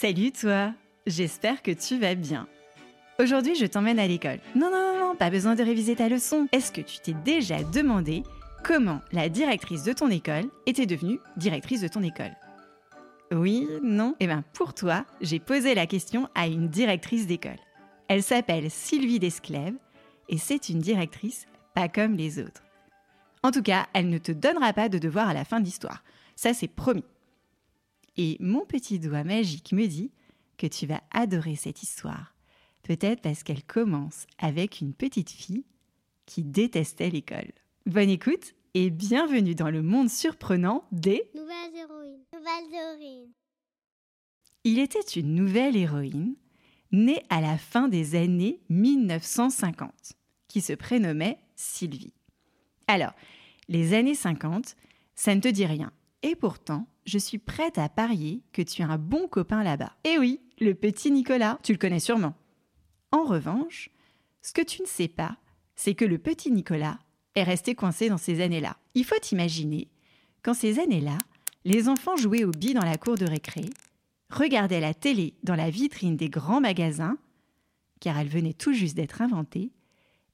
Salut toi, j'espère que tu vas bien. Aujourd'hui, je t'emmène à l'école. Non, non, non, pas besoin de réviser ta leçon. Est-ce que tu t'es déjà demandé comment la directrice de ton école était devenue directrice de ton école? Oui, non? Eh bien, pour toi, j'ai posé la question à une directrice d'école. Elle s'appelle Sylvie Desclèves et c'est une directrice pas comme les autres. En tout cas, elle ne te donnera pas de devoir à la fin de l'histoire. Ça, c'est promis. Et mon petit doigt magique me dit que tu vas adorer cette histoire. Peut-être parce qu'elle commence avec une petite fille qui détestait l'école. Bonne écoute et bienvenue dans le monde surprenant des Nouvelles héroïnes. Nouvelles héroïnes. Il était une nouvelle héroïne née à la fin des années 1950 qui se prénommait Sylvie. Alors, les années 50, ça ne te dit rien. Et pourtant, je suis prête à parier que tu as un bon copain là-bas. Eh oui, le petit Nicolas, tu le connais sûrement. En revanche, ce que tu ne sais pas, c'est que le petit Nicolas est resté coincé dans ces années-là. Il faut imaginer qu'en ces années-là, les enfants jouaient au billes dans la cour de récré, regardaient la télé dans la vitrine des grands magasins, car elle venait tout juste d'être inventée,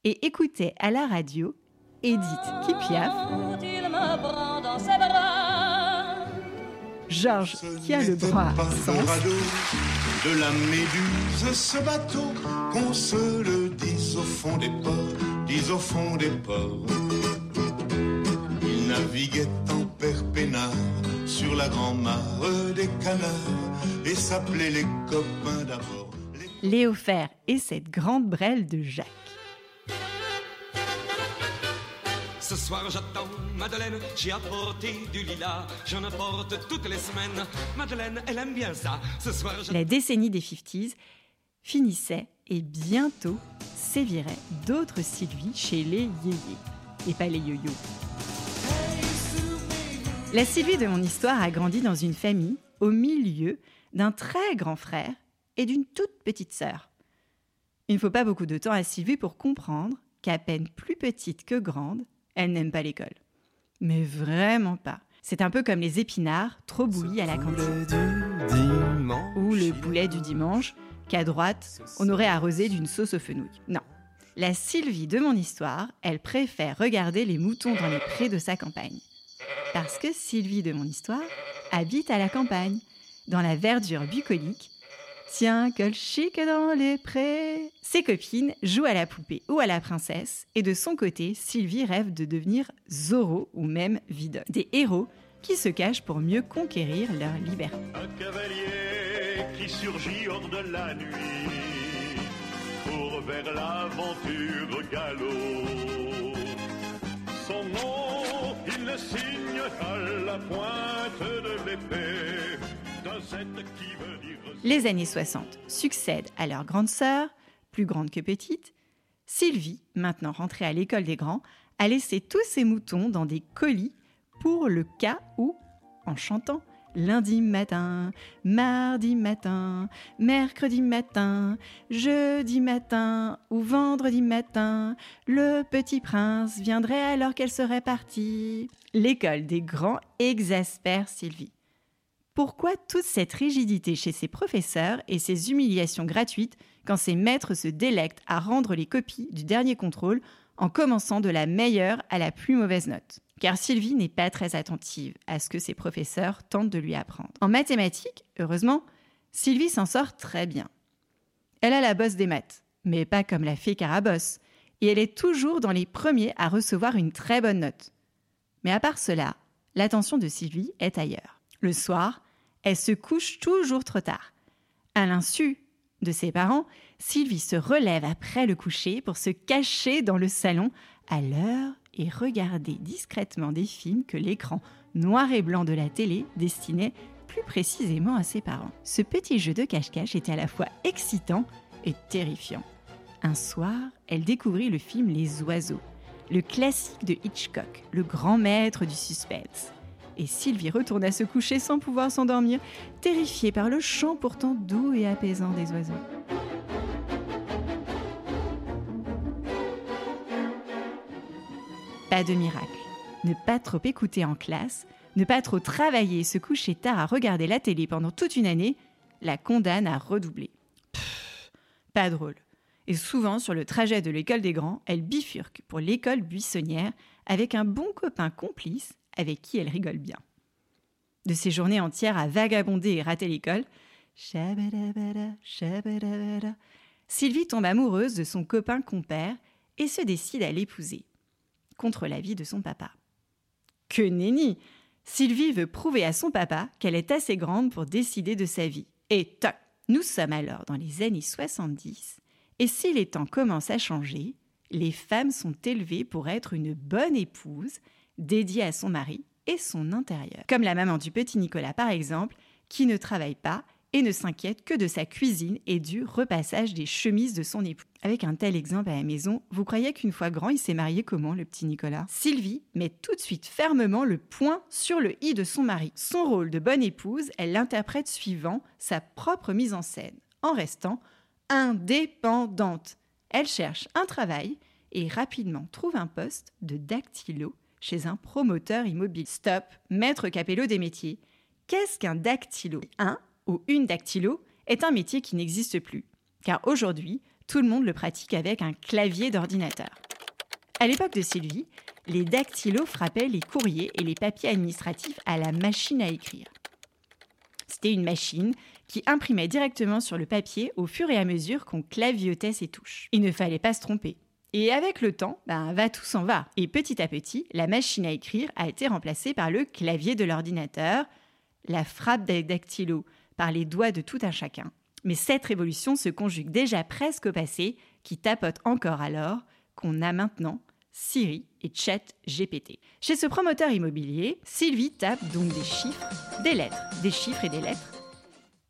et écoutaient à la radio Edith qui Georges qui a le bras de la méduse, ce bateau, qu'on se le dise au fond des ports, dise au fond des ports. Il naviguait en père peinard sur la grand-mare des canards et s'appelait les copains d'abord. Les Léo Fer et cette grande brêle de Jacques. La décennie des 50s finissait et bientôt séviraient d'autres Sylvie chez les yéyés, et pas les yo-yo. La Sylvie de mon histoire a grandi dans une famille au milieu d'un très grand frère et d'une toute petite sœur. Il ne faut pas beaucoup de temps à Sylvie pour comprendre qu'à peine plus petite que grande, elle n'aime pas l'école. Mais vraiment pas. C'est un peu comme les épinards trop bouillis à la cantine ou le poulet du dimanche qu'à droite, on aurait arrosé d'une sauce aux fenouilles. Non. La Sylvie de mon histoire, elle préfère regarder les moutons dans les prés de sa campagne. Parce que Sylvie de mon histoire habite à la campagne, dans la verdure bucolique. Tiens, quel chic dans les prés Ses copines jouent à la poupée ou à la princesse, et de son côté, Sylvie rêve de devenir Zorro ou même Vidocq, des héros qui se cachent pour mieux conquérir leur liberté. Un cavalier qui surgit hors de la nuit pour vers l'aventure galop. Son nom, il le signe à la pointe de l'épée Les années 60 succèdent à leur grande sœur, plus grande que petite. Sylvie, maintenant rentrée à l'école des grands, a laissé tous ses moutons dans des colis pour le cas où, en chantant lundi matin, mardi matin, mercredi matin, jeudi matin ou vendredi matin, le petit prince viendrait alors qu'elle serait partie. L'école des grands exaspère Sylvie. Pourquoi toute cette rigidité chez ses professeurs et ces humiliations gratuites quand ses maîtres se délectent à rendre les copies du dernier contrôle en commençant de la meilleure à la plus mauvaise note? Car Sylvie n'est pas très attentive à ce que ses professeurs tentent de lui apprendre. En mathématiques, heureusement, Sylvie s'en sort très bien. Elle a la bosse des maths, mais pas comme la fée Carabosse, et elle est toujours dans les premiers à recevoir une très bonne note. Mais à part cela, l'attention de Sylvie est ailleurs. Le soir, elle se couche toujours trop tard. À l'insu de ses parents, Sylvie se relève après le coucher pour se cacher dans le salon à l'heure et regarder discrètement des films que l'écran noir et blanc de la télé destinait plus précisément à ses parents. Ce petit jeu de cache-cache était à la fois excitant et terrifiant. Un soir, elle découvrit le film Les Oiseaux, le classique de Hitchcock, le grand maître du suspense. Et Sylvie retourna se coucher sans pouvoir s'endormir, terrifiée par le chant pourtant doux et apaisant des oiseaux. Pas de miracle. Ne pas trop écouter en classe, ne pas trop travailler et se coucher tard à regarder la télé pendant toute une année, la condamne à redoubler. Pff, pas drôle. Et souvent, sur le trajet de l'école des grands, elle bifurque pour l'école buissonnière avec un bon copain complice avec qui elle rigole bien. De ses journées entières à vagabonder et rater l'école, Sylvie tombe amoureuse de son copain compère et se décide à l'épouser, contre l'avis de son papa. Que nenni Sylvie veut prouver à son papa qu'elle est assez grande pour décider de sa vie. Et toc Nous sommes alors dans les années 70, et si les temps commencent à changer, les femmes sont élevées pour être une bonne épouse, dédiée à son mari et son intérieur. Comme la maman du petit Nicolas par exemple, qui ne travaille pas et ne s'inquiète que de sa cuisine et du repassage des chemises de son époux. Avec un tel exemple à la maison, vous croyez qu'une fois grand, il s'est marié comment, le petit Nicolas? Sylvie met tout de suite fermement le point sur le i de son mari. Son rôle de bonne épouse, elle l'interprète suivant sa propre mise en scène, en restant indépendante. Elle cherche un travail et rapidement trouve un poste de dactylo chez un promoteur immobilier. Stop, maître Capello des métiers. Qu'est-ce qu'un dactylo? Un ou une dactylo est un métier qui n'existe plus, car aujourd'hui, tout le monde le pratique avec un clavier d'ordinateur. À l'époque de Sylvie, les dactylos frappaient les courriers et les papiers administratifs à la machine à écrire. C'était une machine qui imprimait directement sur le papier au fur et à mesure qu'on claviotait ses touches. Il ne fallait pas se tromper. Et avec le temps, ben, va tout s'en va. Et petit à petit, la machine à écrire a été remplacée par le clavier de l'ordinateur, la frappe des dactylos par les doigts de tout un chacun. Mais cette révolution se conjugue déjà presque au passé, qui tapote encore alors qu'on a maintenant Siri et Chat GPT. Chez ce promoteur immobilier, Sylvie tape donc des chiffres, des lettres, des chiffres et des lettres,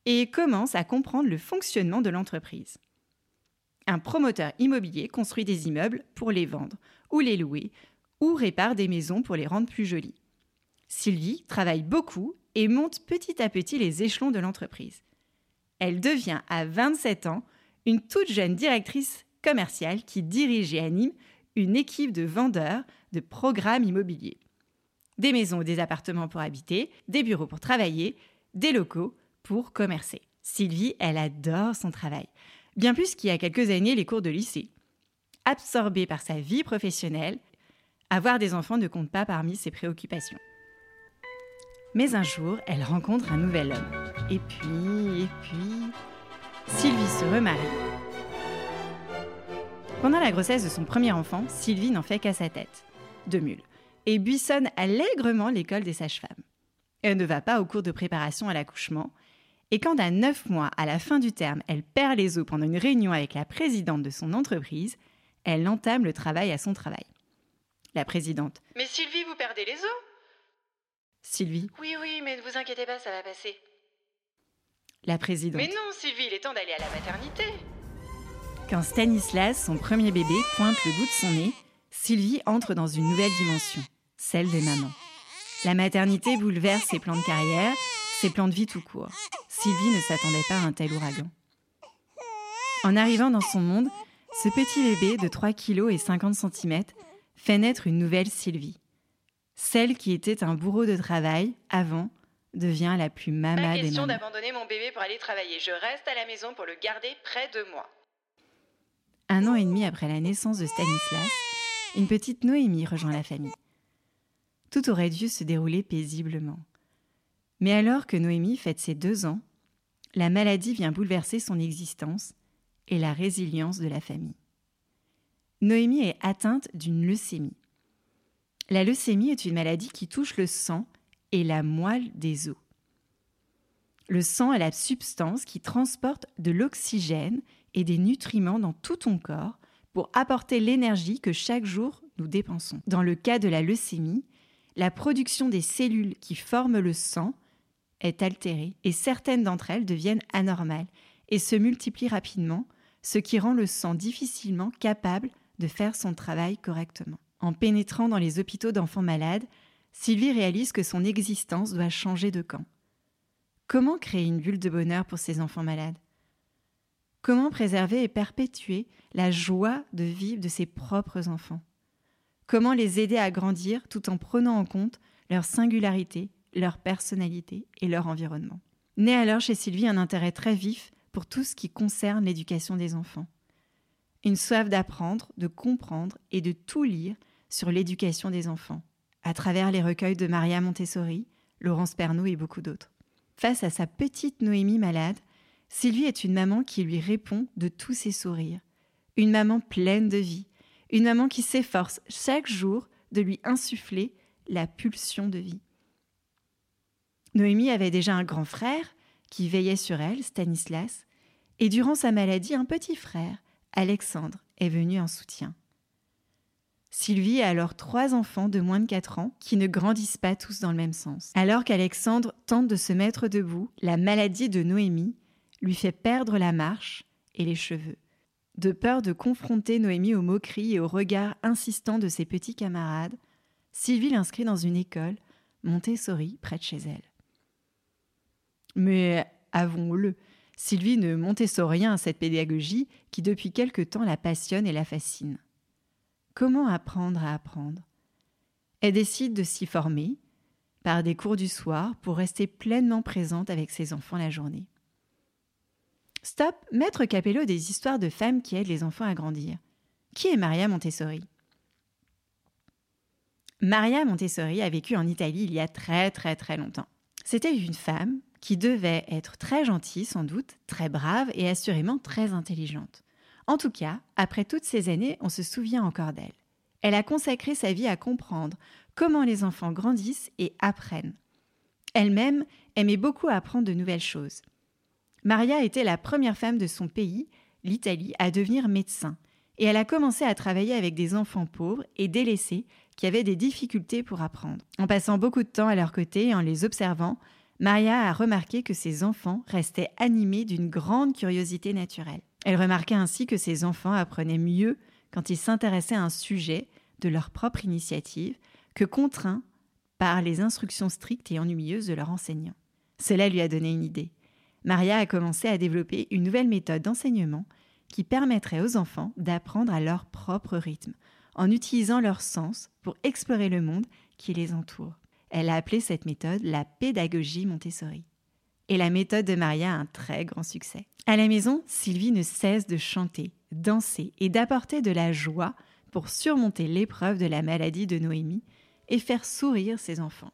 et commence à comprendre le fonctionnement de l'entreprise. Un promoteur immobilier construit des immeubles pour les vendre, ou les louer, ou répare des maisons pour les rendre plus jolies. Sylvie travaille beaucoup et monte petit à petit les échelons de l'entreprise. Elle devient à 27 ans une toute jeune directrice commerciale qui dirige et anime une équipe de vendeurs de programmes immobiliers. Des maisons ou des appartements pour habiter, des bureaux pour travailler, des locaux pour commercer. Sylvie, elle adore son travail, bien plus qu'il y a quelques années les cours de lycée. Absorbée par sa vie professionnelle, avoir des enfants ne compte pas parmi ses préoccupations. Mais un jour, elle rencontre un nouvel homme. Et puis, et puis, Sylvie se remarie. Pendant la grossesse de son premier enfant, Sylvie n'en fait qu'à sa tête, de mule, et buissonne allègrement l'école des sages-femmes. Elle ne va pas au cours de préparation à l'accouchement, et quand à neuf mois, à la fin du terme, elle perd les os pendant une réunion avec la présidente de son entreprise, elle entame le travail à son travail. La présidente. Mais Sylvie, vous perdez les os? Sylvie. Oui, oui, mais ne vous inquiétez pas, ça va passer. La présidente. Mais non, Sylvie, il est temps d'aller à la maternité. Quand Stanislas, son premier bébé, pointe le bout de son nez, Sylvie entre dans une nouvelle dimension, celle des mamans. La maternité bouleverse ses plans de carrière, ses plans de vie tout court. Sylvie ne s'attendait pas à un tel ouragan. En arrivant dans son monde, ce petit bébé de 3 kg et 50 cm fait naître une nouvelle Sylvie. Celle qui était un bourreau de travail avant devient la plus mama Pas des question d'abandonner mon bébé pour aller travailler. Je reste à la maison pour le garder près de moi. Un an et demi après la naissance de Stanislas, une petite Noémie rejoint la famille. Tout aurait dû se dérouler paisiblement. Mais alors que Noémie fête ses deux ans, la maladie vient bouleverser son existence et la résilience de la famille. Noémie est atteinte d'une leucémie. La leucémie est une maladie qui touche le sang et la moelle des os. Le sang est la substance qui transporte de l'oxygène et des nutriments dans tout ton corps pour apporter l'énergie que chaque jour nous dépensons. Dans le cas de la leucémie, la production des cellules qui forment le sang est altérée et certaines d'entre elles deviennent anormales et se multiplient rapidement, ce qui rend le sang difficilement capable de faire son travail correctement. En pénétrant dans les hôpitaux d'enfants malades, Sylvie réalise que son existence doit changer de camp. Comment créer une bulle de bonheur pour ces enfants malades? Comment préserver et perpétuer la joie de vivre de ses propres enfants? Comment les aider à grandir tout en prenant en compte leur singularité, leur personnalité et leur environnement Naît alors chez Sylvie un intérêt très vif pour tout ce qui concerne l'éducation des enfants. Une soif d'apprendre, de comprendre et de tout lire sur l'éducation des enfants, à travers les recueils de Maria Montessori, Laurence Pernaud et beaucoup d'autres. Face à sa petite Noémie malade, Sylvie est une maman qui lui répond de tous ses sourires, une maman pleine de vie, une maman qui s'efforce chaque jour de lui insuffler la pulsion de vie. Noémie avait déjà un grand frère qui veillait sur elle, Stanislas, et durant sa maladie, un petit frère, Alexandre, est venu en soutien. Sylvie a alors trois enfants de moins de 4 ans qui ne grandissent pas tous dans le même sens. Alors qu'Alexandre tente de se mettre debout, la maladie de Noémie lui fait perdre la marche et les cheveux. De peur de confronter Noémie aux moqueries et aux regards insistants de ses petits camarades, Sylvie l'inscrit dans une école, Montessori, près de chez elle. Mais avouons-le, Sylvie ne Montessorien à cette pédagogie qui depuis quelque temps la passionne et la fascine. Comment apprendre à apprendre? Elle décide de s'y former par des cours du soir pour rester pleinement présente avec ses enfants la journée. Stop, Maître Capello des histoires de femmes qui aident les enfants à grandir. Qui est Maria Montessori? Maria Montessori a vécu en Italie il y a très très très longtemps. C'était une femme qui devait être très gentille sans doute, très brave et assurément très intelligente. En tout cas, après toutes ces années, on se souvient encore d'elle. Elle a consacré sa vie à comprendre comment les enfants grandissent et apprennent. Elle-même aimait beaucoup apprendre de nouvelles choses. Maria était la première femme de son pays, l'Italie, à devenir médecin, et elle a commencé à travailler avec des enfants pauvres et délaissés qui avaient des difficultés pour apprendre. En passant beaucoup de temps à leur côté et en les observant, Maria a remarqué que ses enfants restaient animés d'une grande curiosité naturelle. Elle remarquait ainsi que ses enfants apprenaient mieux quand ils s'intéressaient à un sujet de leur propre initiative que contraints par les instructions strictes et ennuyeuses de leur enseignant. Cela lui a donné une idée. Maria a commencé à développer une nouvelle méthode d'enseignement qui permettrait aux enfants d'apprendre à leur propre rythme, en utilisant leur sens pour explorer le monde qui les entoure. Elle a appelé cette méthode la pédagogie Montessori. Et la méthode de Maria a un très grand succès. À la maison, Sylvie ne cesse de chanter, danser et d'apporter de la joie pour surmonter l'épreuve de la maladie de Noémie et faire sourire ses enfants.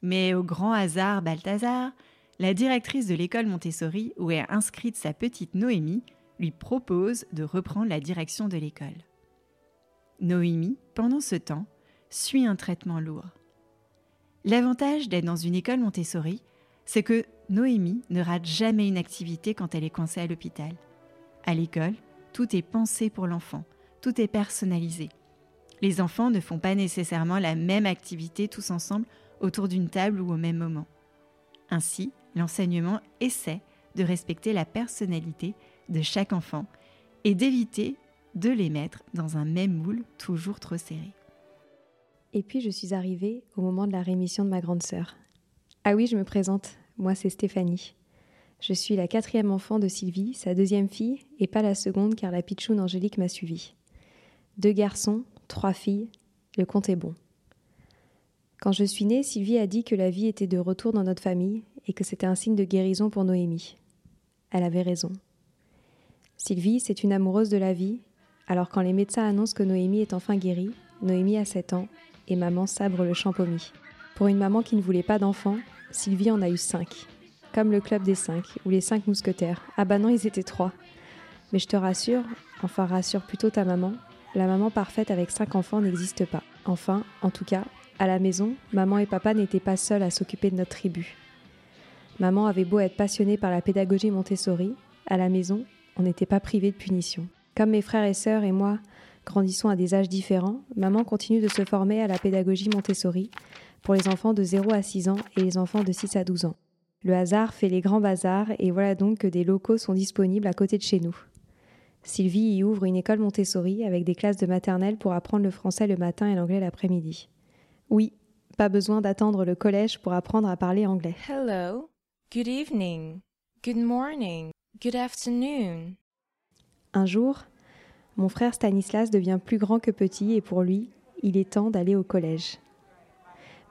Mais au grand hasard Balthazar, la directrice de l'école Montessori où est inscrite sa petite Noémie lui propose de reprendre la direction de l'école. Noémie, pendant ce temps, suit un traitement lourd. L'avantage d'être dans une école Montessori, c'est que Noémie ne rate jamais une activité quand elle est coincée à l'hôpital. À l'école, tout est pensé pour l'enfant, tout est personnalisé. Les enfants ne font pas nécessairement la même activité tous ensemble autour d'une table ou au même moment. Ainsi, l'enseignement essaie de respecter la personnalité de chaque enfant et d'éviter de les mettre dans un même moule toujours trop serré. Et puis je suis arrivée au moment de la rémission de ma grande sœur. Ah oui, je me présente, moi c'est Stéphanie. Je suis la quatrième enfant de Sylvie, sa deuxième fille, et pas la seconde car la pitchoune Angélique m'a suivie. Deux garçons, trois filles, le compte est bon. Quand je suis née, Sylvie a dit que la vie était de retour dans notre famille et que c'était un signe de guérison pour Noémie. Elle avait raison. Sylvie, c'est une amoureuse de la vie, alors quand les médecins annoncent que Noémie est enfin guérie, Noémie a 7 ans et maman sabre le champomis. Pour une maman qui ne voulait pas d'enfants, Sylvie en a eu 5. Comme le club des 5 ou les 5 mousquetaires. Ah bah non, ils étaient 3. Mais je te rassure, enfin rassure plutôt ta maman, la maman parfaite avec 5 enfants n'existe pas. Enfin, en tout cas, à la maison, maman et papa n'étaient pas seuls à s'occuper de notre tribu. Maman avait beau être passionnée par la pédagogie Montessori, à la maison, on n'était pas privé de punition. Comme mes frères et sœurs et moi grandissons à des âges différents, maman continue de se former à la pédagogie Montessori pour les enfants de 0 à 6 ans et les enfants de 6 à 12 ans. Le hasard fait les grands bazars et voilà donc que des locaux sont disponibles à côté de chez nous. Sylvie y ouvre une école Montessori avec des classes de maternelle pour apprendre le français le matin et l'anglais l'après-midi. Oui, pas besoin d'attendre le collège pour apprendre à parler anglais. Hello, good evening, good morning, good afternoon. Un jour, mon frère Stanislas devient plus grand que petit et pour lui, il est temps d'aller au collège.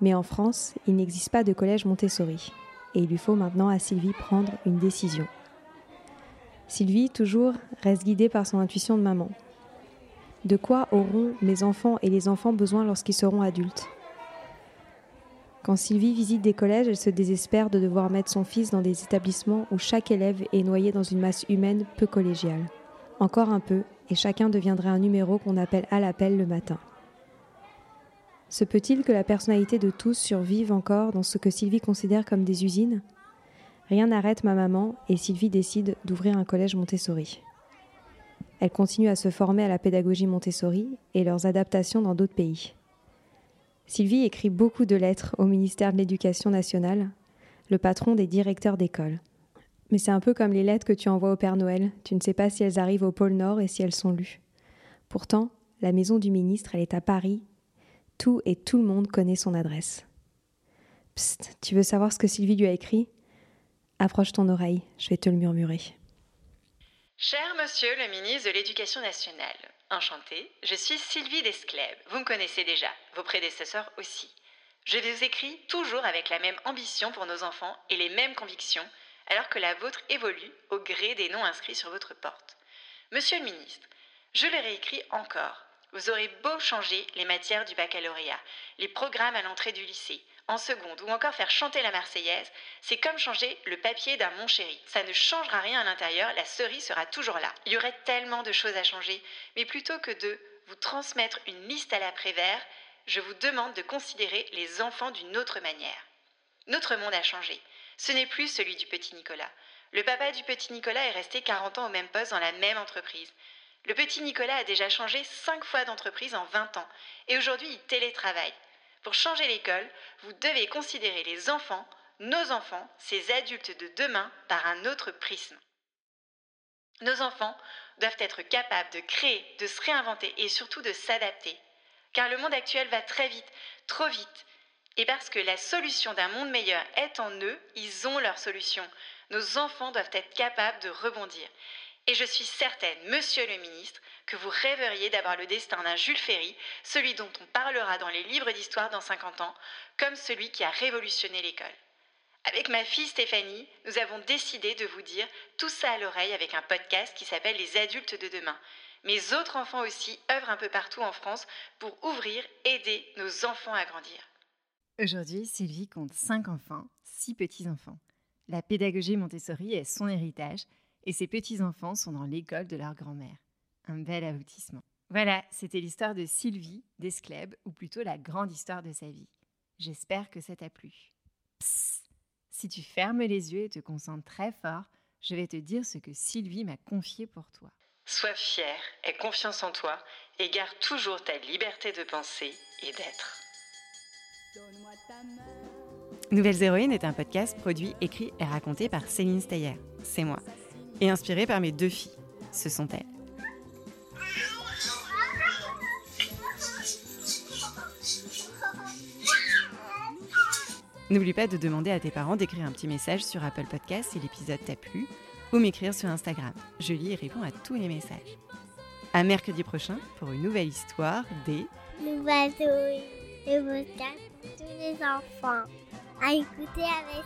Mais en France, il n'existe pas de collège Montessori. et il lui faut maintenant à Sylvie prendre une décision. Sylvie, toujours, reste guidée par son intuition de maman. De quoi auront mes enfants et les enfants besoin lorsqu'ils seront adultes? Quand Sylvie visite des collèges, elle se désespère de devoir mettre son fils dans des établissements où chaque élève est noyé dans une masse humaine peu collégiale. Encore un peu, et chacun deviendrait un numéro qu'on appelle à l'appel le matin. Se peut-il que la personnalité de tous survive encore dans ce que Sylvie considère comme des usines? Rien n'arrête ma maman et Sylvie décide d'ouvrir un collège Montessori. Elle continue à se former à la pédagogie Montessori et leurs adaptations dans d'autres pays. Sylvie écrit beaucoup de lettres au ministère de l'Éducation nationale, le patron des directeurs d'école. Mais c'est un peu comme les lettres que tu envoies au Père Noël, tu ne sais pas si elles arrivent au pôle Nord et si elles sont lues. Pourtant, la maison du ministre, elle est à Paris tout et tout le monde connaît son adresse. Psst, tu veux savoir ce que Sylvie lui a écrit? Approche ton oreille, je vais te le murmurer. Cher monsieur le ministre de l'Éducation nationale, enchanté, je suis Sylvie Desclèves. Vous me connaissez déjà, vos prédécesseurs aussi. Je vous écris toujours avec la même ambition pour nos enfants et les mêmes convictions, alors que la vôtre évolue au gré des noms inscrits sur votre porte. Monsieur le ministre, je le réécris encore vous aurez beau changer les matières du baccalauréat, les programmes à l'entrée du lycée, en seconde, ou encore faire chanter la Marseillaise, c'est comme changer le papier d'un mon chéri. Ça ne changera rien à l'intérieur, la cerise sera toujours là. Il y aurait tellement de choses à changer, mais plutôt que de vous transmettre une liste à l'après-vert, je vous demande de considérer les enfants d'une autre manière. Notre monde a changé. Ce n'est plus celui du petit Nicolas. Le papa du petit Nicolas est resté 40 ans au même poste dans la même entreprise. Le petit Nicolas a déjà changé cinq fois d'entreprise en 20 ans et aujourd'hui il télétravaille. Pour changer l'école, vous devez considérer les enfants, nos enfants, ces adultes de demain, par un autre prisme. Nos enfants doivent être capables de créer, de se réinventer et surtout de s'adapter. Car le monde actuel va très vite, trop vite. Et parce que la solution d'un monde meilleur est en eux, ils ont leur solution. Nos enfants doivent être capables de rebondir. Et je suis certaine, monsieur le ministre, que vous rêveriez d'avoir le destin d'un Jules Ferry, celui dont on parlera dans les livres d'histoire dans 50 ans, comme celui qui a révolutionné l'école. Avec ma fille Stéphanie, nous avons décidé de vous dire tout ça à l'oreille avec un podcast qui s'appelle Les adultes de demain. Mes autres enfants aussi œuvrent un peu partout en France pour ouvrir, aider nos enfants à grandir. Aujourd'hui, Sylvie compte 5 enfants, 6 petits-enfants. La pédagogie Montessori est son héritage et ses petits-enfants sont dans l'école de leur grand-mère. Un bel aboutissement. Voilà, c'était l'histoire de Sylvie d'Esclèbe, ou plutôt la grande histoire de sa vie. J'espère que ça t'a plu. Psst Si tu fermes les yeux et te concentres très fort, je vais te dire ce que Sylvie m'a confié pour toi. Sois fier, aie confiance en toi et garde toujours ta liberté de penser et d'être. Nouvelles Héroïnes est un podcast produit, écrit et raconté par Céline Steyer. C'est moi et inspirée par mes deux filles. Ce sont elles. N'oublie pas de demander à tes parents d'écrire un petit message sur Apple Podcast si l'épisode t'a plu ou m'écrire sur Instagram. Je lis et réponds à tous les messages. À mercredi prochain pour une nouvelle histoire des Nouvelles souris. Le podcast tous les enfants. À écouter avec.